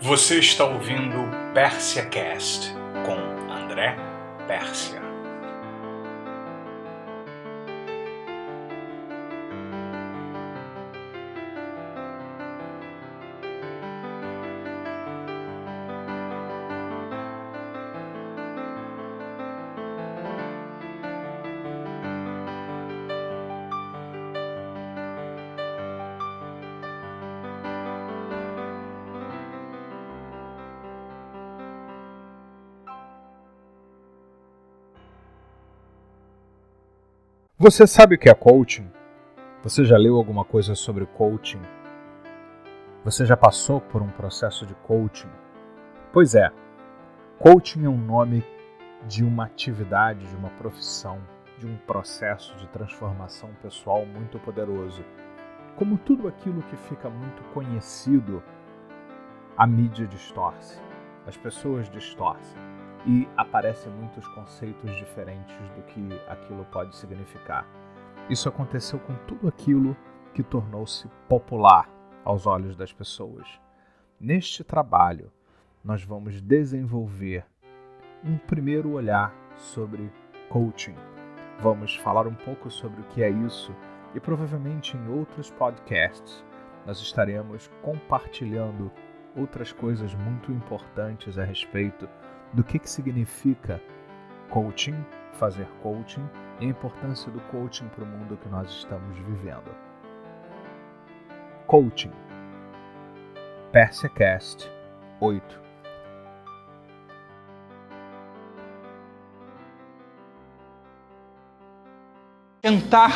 Você está ouvindo Pérsia Cast com André Pérsia. Você sabe o que é coaching? Você já leu alguma coisa sobre coaching? Você já passou por um processo de coaching? Pois é, coaching é um nome de uma atividade, de uma profissão, de um processo de transformação pessoal muito poderoso. Como tudo aquilo que fica muito conhecido, a mídia distorce, as pessoas distorcem e aparecem muitos conceitos diferentes do que aquilo pode significar. Isso aconteceu com tudo aquilo que tornou-se popular aos olhos das pessoas. Neste trabalho, nós vamos desenvolver um primeiro olhar sobre coaching. Vamos falar um pouco sobre o que é isso e provavelmente em outros podcasts nós estaremos compartilhando outras coisas muito importantes a respeito do que, que significa coaching, fazer coaching e a importância do coaching para o mundo que nós estamos vivendo. Coaching PersiaCast 8 Tentar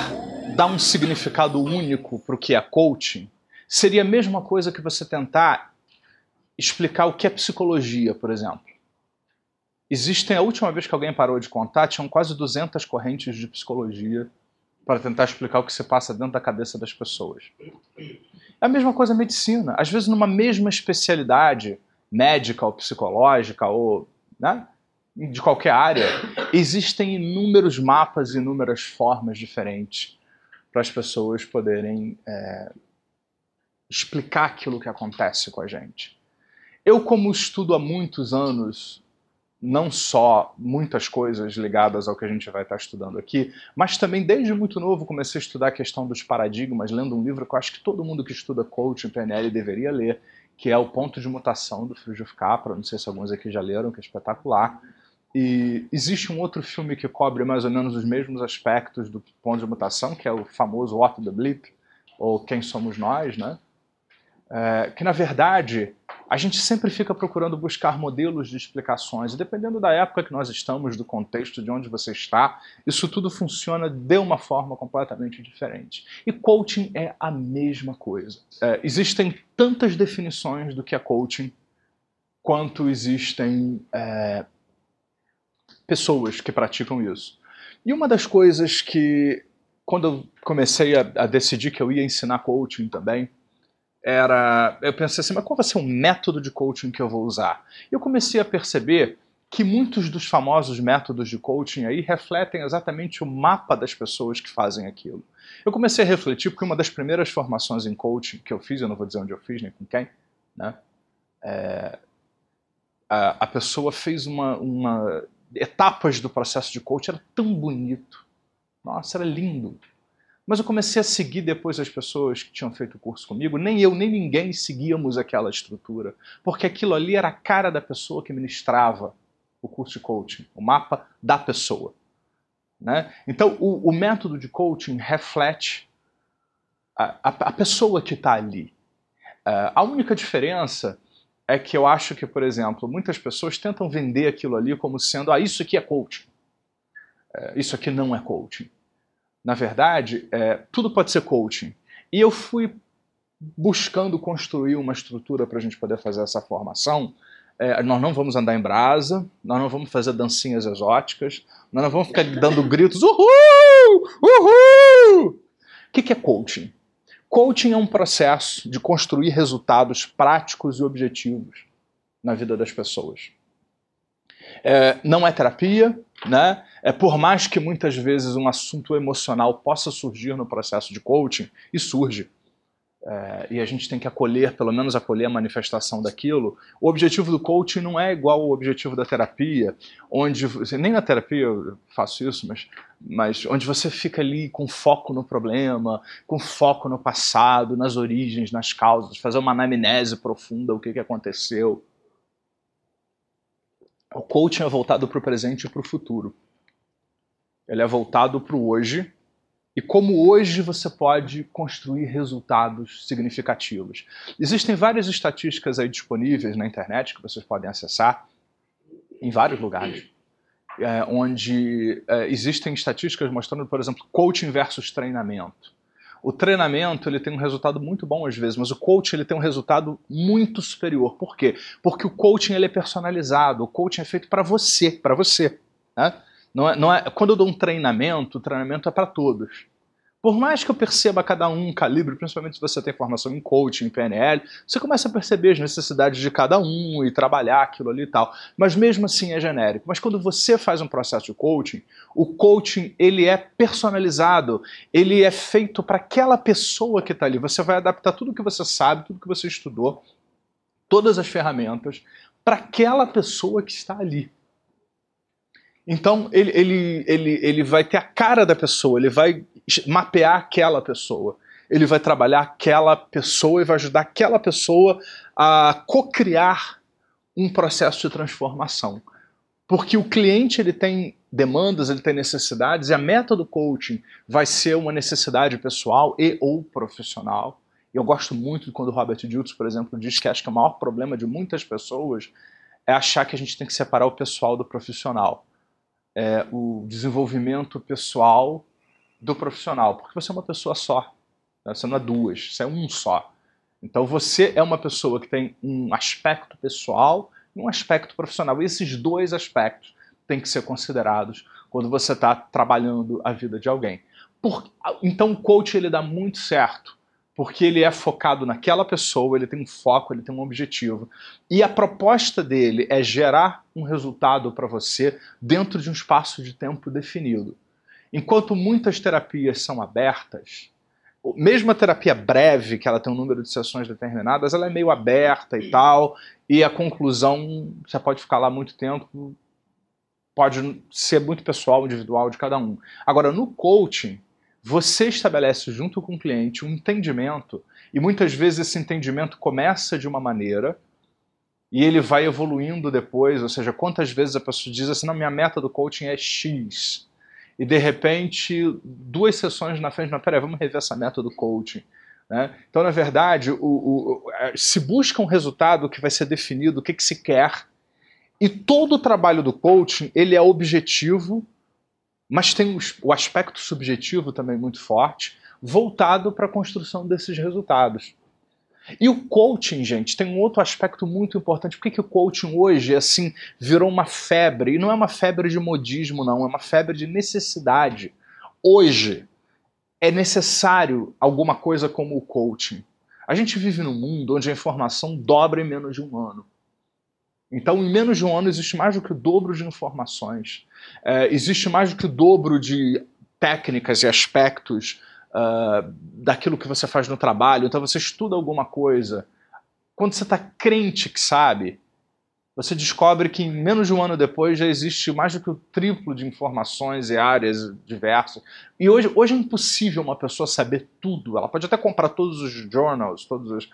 dar um significado único para o que é coaching seria a mesma coisa que você tentar explicar o que é psicologia, por exemplo. Existem, a última vez que alguém parou de contar, tinham quase 200 correntes de psicologia para tentar explicar o que se passa dentro da cabeça das pessoas. É a mesma coisa a medicina. Às vezes, numa mesma especialidade, médica ou psicológica, ou né, de qualquer área, existem inúmeros mapas, inúmeras formas diferentes para as pessoas poderem é, explicar aquilo que acontece com a gente. Eu, como estudo há muitos anos não só muitas coisas ligadas ao que a gente vai estar estudando aqui, mas também desde muito novo comecei a estudar a questão dos paradigmas, lendo um livro que eu acho que todo mundo que estuda coaching, PNL deveria ler, que é O Ponto de Mutação, do Friedrich Capra, não sei se alguns aqui já leram, que é espetacular. E existe um outro filme que cobre mais ou menos os mesmos aspectos do ponto de mutação, que é o famoso What the Bleep, ou Quem Somos Nós, né? É, que na verdade a gente sempre fica procurando buscar modelos de explicações, e dependendo da época que nós estamos, do contexto de onde você está, isso tudo funciona de uma forma completamente diferente. E coaching é a mesma coisa. É, existem tantas definições do que é coaching quanto existem é, pessoas que praticam isso. E uma das coisas que, quando eu comecei a, a decidir que eu ia ensinar coaching também, era. Eu pensei assim, mas qual vai ser o método de coaching que eu vou usar? Eu comecei a perceber que muitos dos famosos métodos de coaching aí refletem exatamente o mapa das pessoas que fazem aquilo. Eu comecei a refletir porque uma das primeiras formações em coaching que eu fiz, eu não vou dizer onde eu fiz nem com quem, né? É, a, a, pessoa fez uma, uma etapas do processo de coaching era tão bonito, nossa, era lindo. Mas eu comecei a seguir depois as pessoas que tinham feito o curso comigo. Nem eu, nem ninguém seguíamos aquela estrutura. Porque aquilo ali era a cara da pessoa que ministrava o curso de coaching, o mapa da pessoa. Né? Então, o, o método de coaching reflete a, a, a pessoa que está ali. Uh, a única diferença é que eu acho que, por exemplo, muitas pessoas tentam vender aquilo ali como sendo: ah, isso aqui é coaching. Uh, isso aqui não é coaching na verdade, é, tudo pode ser coaching. E eu fui buscando construir uma estrutura para a gente poder fazer essa formação. É, nós não vamos andar em brasa, nós não vamos fazer dancinhas exóticas, nós não vamos ficar dando gritos, uhul, uhul! O que, que é coaching? Coaching é um processo de construir resultados práticos e objetivos na vida das pessoas. É, não é terapia, né? É por mais que muitas vezes um assunto emocional possa surgir no processo de coaching, e surge. é, e a gente tem que acolher, pelo menos acolher a manifestação daquilo. O objetivo do coaching não é igual ao objetivo da terapia, onde nem na terapia eu faço isso, mas, mas onde você fica ali com foco no problema, com foco no passado, nas origens, nas causas, fazer uma anamnese profunda, o que, que aconteceu. O coaching é voltado para o presente e para o futuro. Ele é voltado para o hoje e como hoje você pode construir resultados significativos. Existem várias estatísticas aí disponíveis na internet que vocês podem acessar em vários lugares, é, onde é, existem estatísticas mostrando, por exemplo, coaching versus treinamento. O treinamento ele tem um resultado muito bom às vezes, mas o coaching ele tem um resultado muito superior. Por quê? Porque o coaching ele é personalizado, o coaching é feito para você, para você. Né? Não é, não é, quando eu dou um treinamento, o treinamento é para todos. Por mais que eu perceba cada um calibre, principalmente se você tem formação em coaching, em PNL, você começa a perceber as necessidades de cada um e trabalhar aquilo ali e tal. Mas mesmo assim é genérico. Mas quando você faz um processo de coaching, o coaching ele é personalizado, ele é feito para aquela pessoa que está ali. Você vai adaptar tudo que você sabe, tudo que você estudou, todas as ferramentas para aquela pessoa que está ali. Então ele, ele, ele, ele vai ter a cara da pessoa, ele vai mapear aquela pessoa. Ele vai trabalhar aquela pessoa e vai ajudar aquela pessoa a co-criar um processo de transformação. Porque o cliente ele tem demandas, ele tem necessidades, e a meta do coaching vai ser uma necessidade pessoal e ou profissional. Eu gosto muito quando o Robert Diltz, por exemplo, diz que acho que o maior problema de muitas pessoas é achar que a gente tem que separar o pessoal do profissional é, o desenvolvimento pessoal do profissional, porque você é uma pessoa só, né? você não é duas, você é um só. Então você é uma pessoa que tem um aspecto pessoal e um aspecto profissional. E esses dois aspectos têm que ser considerados quando você está trabalhando a vida de alguém. Por, então o coach ele dá muito certo porque ele é focado naquela pessoa, ele tem um foco, ele tem um objetivo. E a proposta dele é gerar um resultado para você dentro de um espaço de tempo definido. Enquanto muitas terapias são abertas, mesmo a terapia breve, que ela tem um número de sessões determinadas, ela é meio aberta e tal, e a conclusão, você pode ficar lá muito tempo, pode ser muito pessoal, individual de cada um. Agora, no coaching, você estabelece junto com o cliente um entendimento, e muitas vezes esse entendimento começa de uma maneira e ele vai evoluindo depois, ou seja, quantas vezes a pessoa diz assim, não, minha meta do coaching é X, e de repente, duas sessões na frente, não, peraí, vamos rever essa meta do coaching. Né? Então, na verdade, o, o, se busca um resultado que vai ser definido, o que, que se quer, e todo o trabalho do coaching, ele é objetivo, mas tem o aspecto subjetivo também muito forte, voltado para a construção desses resultados. E o coaching, gente, tem um outro aspecto muito importante. Por que, que o coaching hoje, assim, virou uma febre? E não é uma febre de modismo, não, é uma febre de necessidade. Hoje é necessário alguma coisa como o coaching. A gente vive num mundo onde a informação dobra em menos de um ano. Então, em menos de um ano, existe mais do que o dobro de informações. É, existe mais do que o dobro de técnicas e aspectos uh, daquilo que você faz no trabalho. Então, você estuda alguma coisa. Quando você está crente que sabe, você descobre que em menos de um ano depois já existe mais do que o triplo de informações e áreas diversas. E hoje, hoje é impossível uma pessoa saber tudo. Ela pode até comprar todos os journals, todos os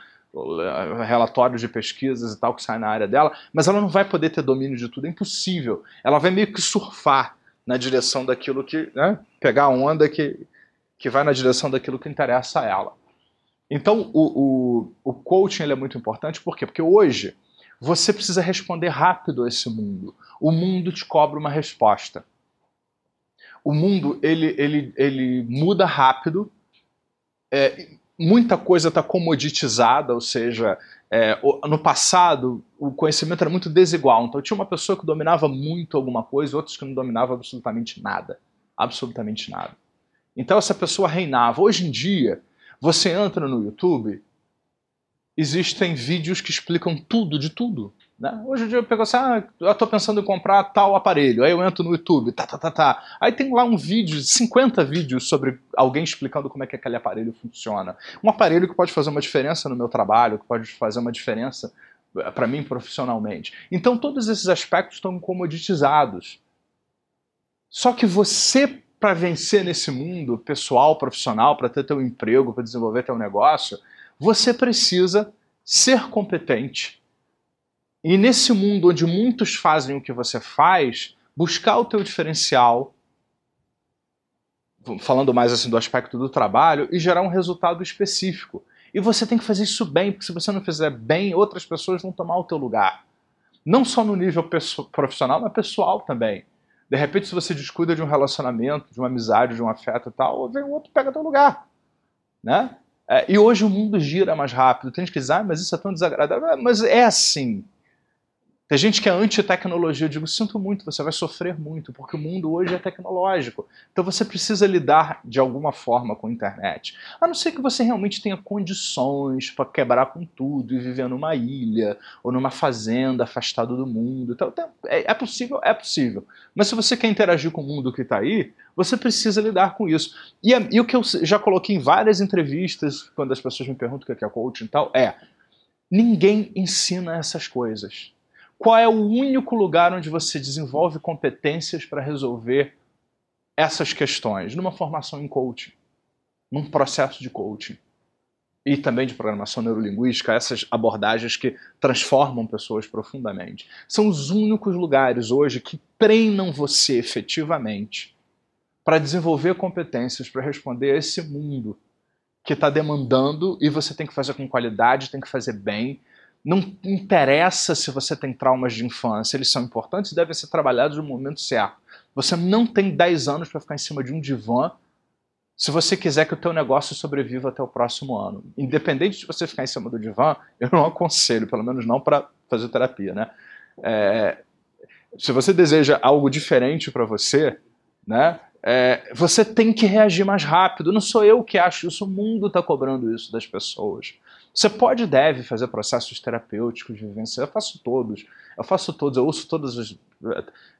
relatórios de pesquisas e tal que saem na área dela, mas ela não vai poder ter domínio de tudo, é impossível. Ela vai meio que surfar na direção daquilo que. Né, pegar a onda que, que vai na direção daquilo que interessa a ela. Então, o, o, o coaching é muito importante, por quê? Porque hoje você precisa responder rápido a esse mundo. O mundo te cobra uma resposta. O mundo ele, ele, ele muda rápido. É, muita coisa está comoditizada, ou seja, é, no passado o conhecimento era muito desigual. Então tinha uma pessoa que dominava muito alguma coisa, outros que não dominavam absolutamente nada. Absolutamente nada. Então essa pessoa reinava. Hoje em dia, você entra no YouTube, existem vídeos que explicam tudo de tudo. Né? Hoje em dia eu pego assim, ah, eu estou pensando em comprar tal aparelho, aí eu entro no YouTube, tá, tá, tá, tá. Aí tem lá um vídeo, 50 vídeos sobre alguém explicando como é que aquele aparelho funciona. Um aparelho que pode fazer uma diferença no meu trabalho, que pode fazer uma diferença eh, para mim profissionalmente. Então todos esses aspectos estão comoditizados. Só que você, para vencer nesse mundo pessoal, profissional, para ter teu emprego, para desenvolver teu negócio, você precisa ser competente e nesse mundo onde muitos fazem o que você faz, buscar o teu diferencial, falando mais assim do aspecto do trabalho, e gerar um resultado específico. E você tem que fazer isso bem, porque se você não fizer bem, outras pessoas vão tomar o teu lugar. Não só no nível profissional, mas pessoal também. De repente, se você descuida de um relacionamento, de uma amizade, de um afeto e tal, vem um outro pega teu lugar. Né? É, e hoje o mundo gira mais rápido. Tem gente que diz, ah, mas isso é tão desagradável. Mas é assim. Tem gente que é anti-tecnologia. Eu digo, sinto muito, você vai sofrer muito, porque o mundo hoje é tecnológico. Então você precisa lidar de alguma forma com a internet. A não ser que você realmente tenha condições para quebrar com tudo e viver numa ilha ou numa fazenda afastado do mundo. Então, é, é possível? É possível. Mas se você quer interagir com o mundo que está aí, você precisa lidar com isso. E, e, o que eu já coloquei em várias entrevistas, quando as pessoas me perguntam o que é coaching e tal, é: ninguém ensina essas coisas. Qual é o único lugar onde você desenvolve competências para resolver essas questões? Numa formação em coaching, num processo de coaching. E também de programação neurolinguística, essas abordagens que transformam pessoas profundamente. São os únicos lugares hoje que treinam você efetivamente para desenvolver competências para responder a esse mundo que está demandando e você tem que fazer com qualidade, tem que fazer bem, não interessa se você tem traumas de infância, eles são importantes e devem ser trabalhados no momento certo. Você não tem 10 anos para ficar em cima de um divã se você quiser que o teu negócio sobreviva até o próximo ano. Independente de você ficar em cima do divã, eu não aconselho, pelo menos não para fazer terapia, né? É, se você deseja algo diferente para você, né? É, você tem que reagir mais rápido. Não sou eu que acho isso, o mundo está cobrando isso das pessoas. Você pode e deve fazer processos terapêuticos de vivência. Eu faço todos. Eu faço todos. Eu ouço todas as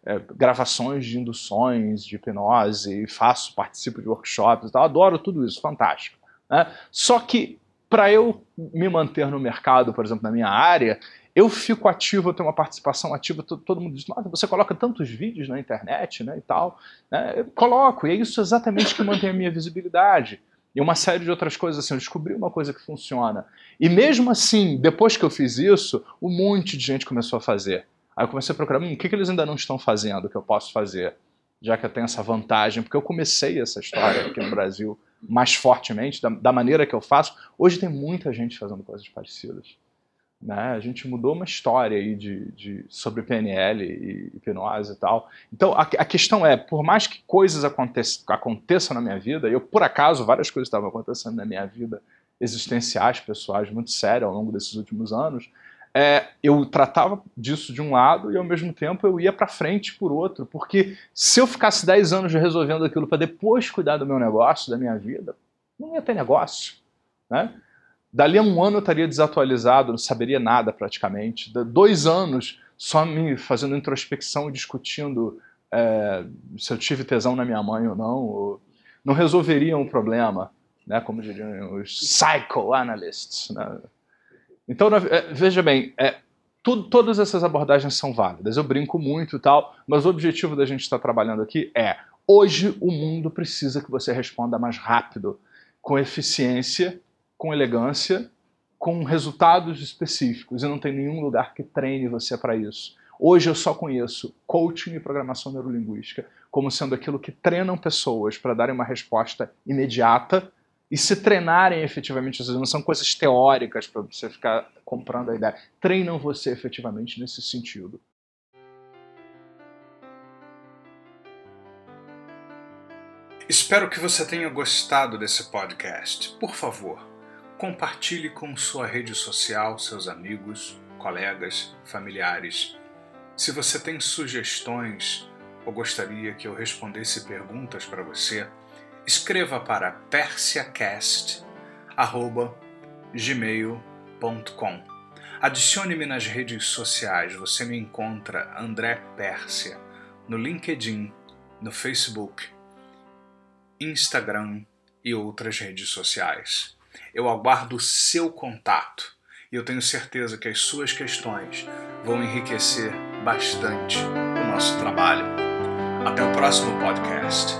é, gravações de induções, de hipnose, faço, participo de workshops e tal. Adoro tudo isso, fantástico. Né? Só que para eu me manter no mercado, por exemplo, na minha área, eu fico ativo, eu tenho uma participação ativa, todo mundo diz, nossa, você coloca tantos vídeos na internet né, e tal. Né? Eu coloco, e é isso exatamente que mantém a minha visibilidade e uma série de outras coisas assim. Eu descobri uma coisa que funciona. E mesmo assim, depois que eu fiz isso, um monte de gente começou a fazer. Aí eu comecei a procurar, hum, o que, que eles ainda não estão fazendo que eu posso fazer, já que eu tenho essa vantagem, porque eu comecei essa história aqui no Brasil mais fortemente, da, da maneira que eu faço. Hoje tem muita gente fazendo coisas parecidas. Né? A gente mudou uma história aí de, de, sobre PNL e hipnose e tal. Então a, a questão é, por mais que coisas aconteçam, aconteçam na minha vida, eu por acaso várias coisas estavam acontecendo na minha vida existenciais, pessoais, muito sérias ao longo desses últimos anos, é, eu tratava disso de um lado e ao mesmo tempo eu ia para frente por outro, porque se eu ficasse 10 anos resolvendo aquilo para depois cuidar do meu negócio, da minha vida, não ia ter negócio, né? Dali a um ano eu estaria desatualizado, não saberia nada praticamente. Dois anos só me fazendo introspecção e discutindo é, se eu tive tesão na minha mãe ou não, ou não resolveria um problema, né, como diriam os psychoanalysts. Né? Então, é, veja bem, é, todas essas abordagens são válidas. Eu brinco muito e tal, mas o objetivo da gente estar trabalhando aqui é: hoje o mundo precisa que você responda mais rápido, com eficiência com elegância, com resultados específicos e não tem nenhum lugar que treine você para isso. Hoje eu só conheço coaching e programação neurolinguística como sendo aquilo que treinam pessoas para darem uma resposta imediata e se treinarem efetivamente, não são coisas teóricas para você ficar comprando a ideia, treinam você efetivamente nesse sentido. Espero que você tenha gostado desse podcast. Por favor, compartilhe com sua rede social, seus amigos, colegas, familiares. Se você tem sugestões ou gostaria que eu respondesse perguntas para você, escreva para persiacast.gmail.com. Adicione-me nas redes sociais. Você me encontra André Pérsia no LinkedIn, no Facebook, Instagram e outras redes sociais. Eu aguardo o seu contato e eu tenho certeza que as suas questões vão enriquecer bastante o nosso trabalho. Até o próximo podcast.